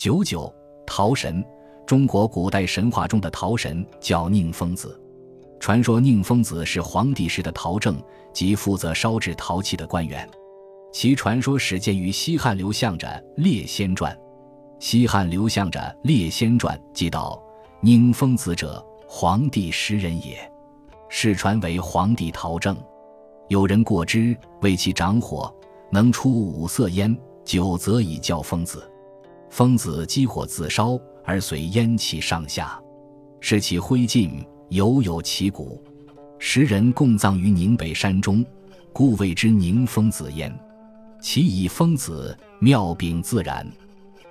九九桃神，中国古代神话中的桃神叫宁疯子。传说宁疯子是黄帝时的陶正，即负责烧制陶器的官员。其传说始见于西汉刘向着《列仙传》。西汉刘向着《列仙传》记道：“宁疯子者，黄帝时人也。世传为黄帝陶正。有人过之，为其长火，能出五色烟，久则以叫疯子。疯子积火自烧，而随烟气上下，是其灰烬，犹有其骨。时人共葬于宁北山中，故谓之宁疯子焉。”其以疯子妙柄自然，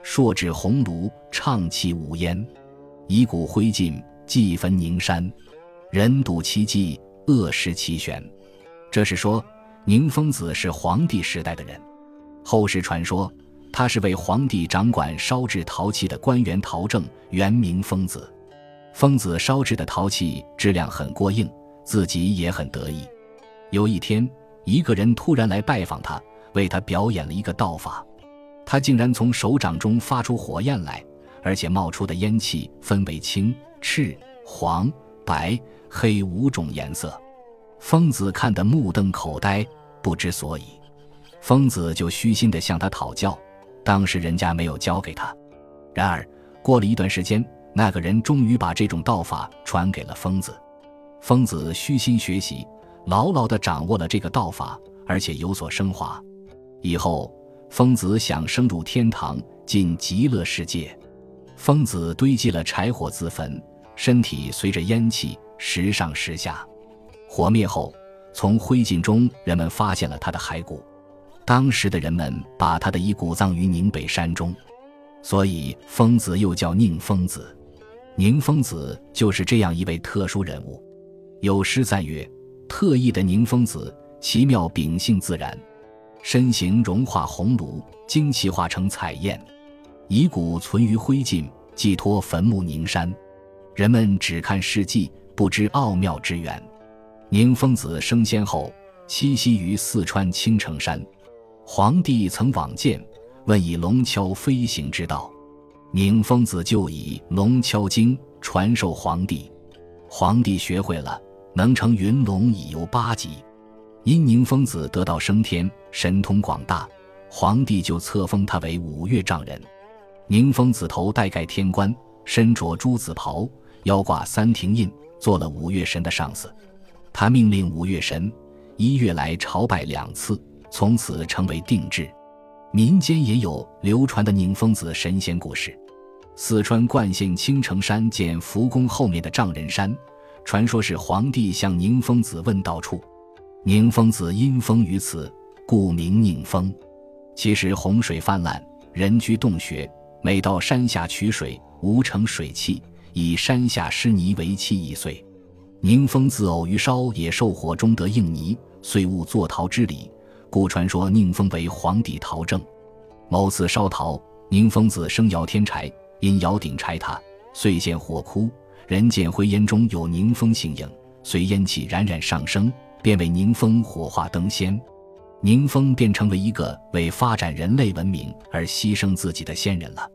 朔指红炉，畅气无烟，以骨灰烬，祭焚宁山。人睹其迹，恶食其玄。这是说宁疯子是黄帝时代的人。后世传说他是为皇帝掌管烧制陶器的官员陶正，原名疯子。疯子烧制的陶器质量很过硬，自己也很得意。有一天，一个人突然来拜访他。为他表演了一个道法，他竟然从手掌中发出火焰来，而且冒出的烟气分为青、赤、黄、白、黑五种颜色。疯子看得目瞪口呆，不知所以。疯子就虚心地向他讨教，当时人家没有教给他。然而过了一段时间，那个人终于把这种道法传给了疯子。疯子虚心学习，牢牢地掌握了这个道法，而且有所升华。以后，疯子想升入天堂，进极乐世界。疯子堆积了柴火自焚，身体随着烟气时上时下。火灭后，从灰烬中人们发现了他的骸骨。当时的人们把他的遗骨葬于宁北山中，所以疯子又叫宁疯子。宁疯子就是这样一位特殊人物。有诗赞曰：“特异的宁疯子，奇妙秉性自然。”身形融化红炉，精气化成彩焰，遗骨存于灰烬，寄托坟墓宁山。人们只看事迹，不知奥妙之源。宁疯子升仙后，栖息于四川青城山。皇帝曾往见，问以龙跷飞行之道，宁疯子就以龙跷经传授皇帝。皇帝学会了，能乘云龙以游八极。因宁疯子得道升天，神通广大，皇帝就册封他为五岳丈人。宁疯子头戴盖天冠，身着朱紫袍，腰挂三庭印，做了五岳神的上司。他命令五岳神一月来朝拜两次，从此成为定制。民间也有流传的宁疯子神仙故事。四川灌县青城山见福宫后面的丈人山，传说是皇帝向宁疯子问道处。宁疯子因封于此，故名宁封。其实洪水泛滥，人居洞穴，每到山下取水，无成水汽，以山下湿泥为器易碎。宁疯子偶于烧野兽火中得应泥，遂悟坐陶之理，故传说宁封为皇帝陶政。某次烧陶，宁封子生窑添柴，因窑顶柴塌，遂现火窟。人见灰烟中有宁风形影，随烟气冉冉上升。便为宁风火化登仙，宁风便成为一个为发展人类文明而牺牲自己的仙人了。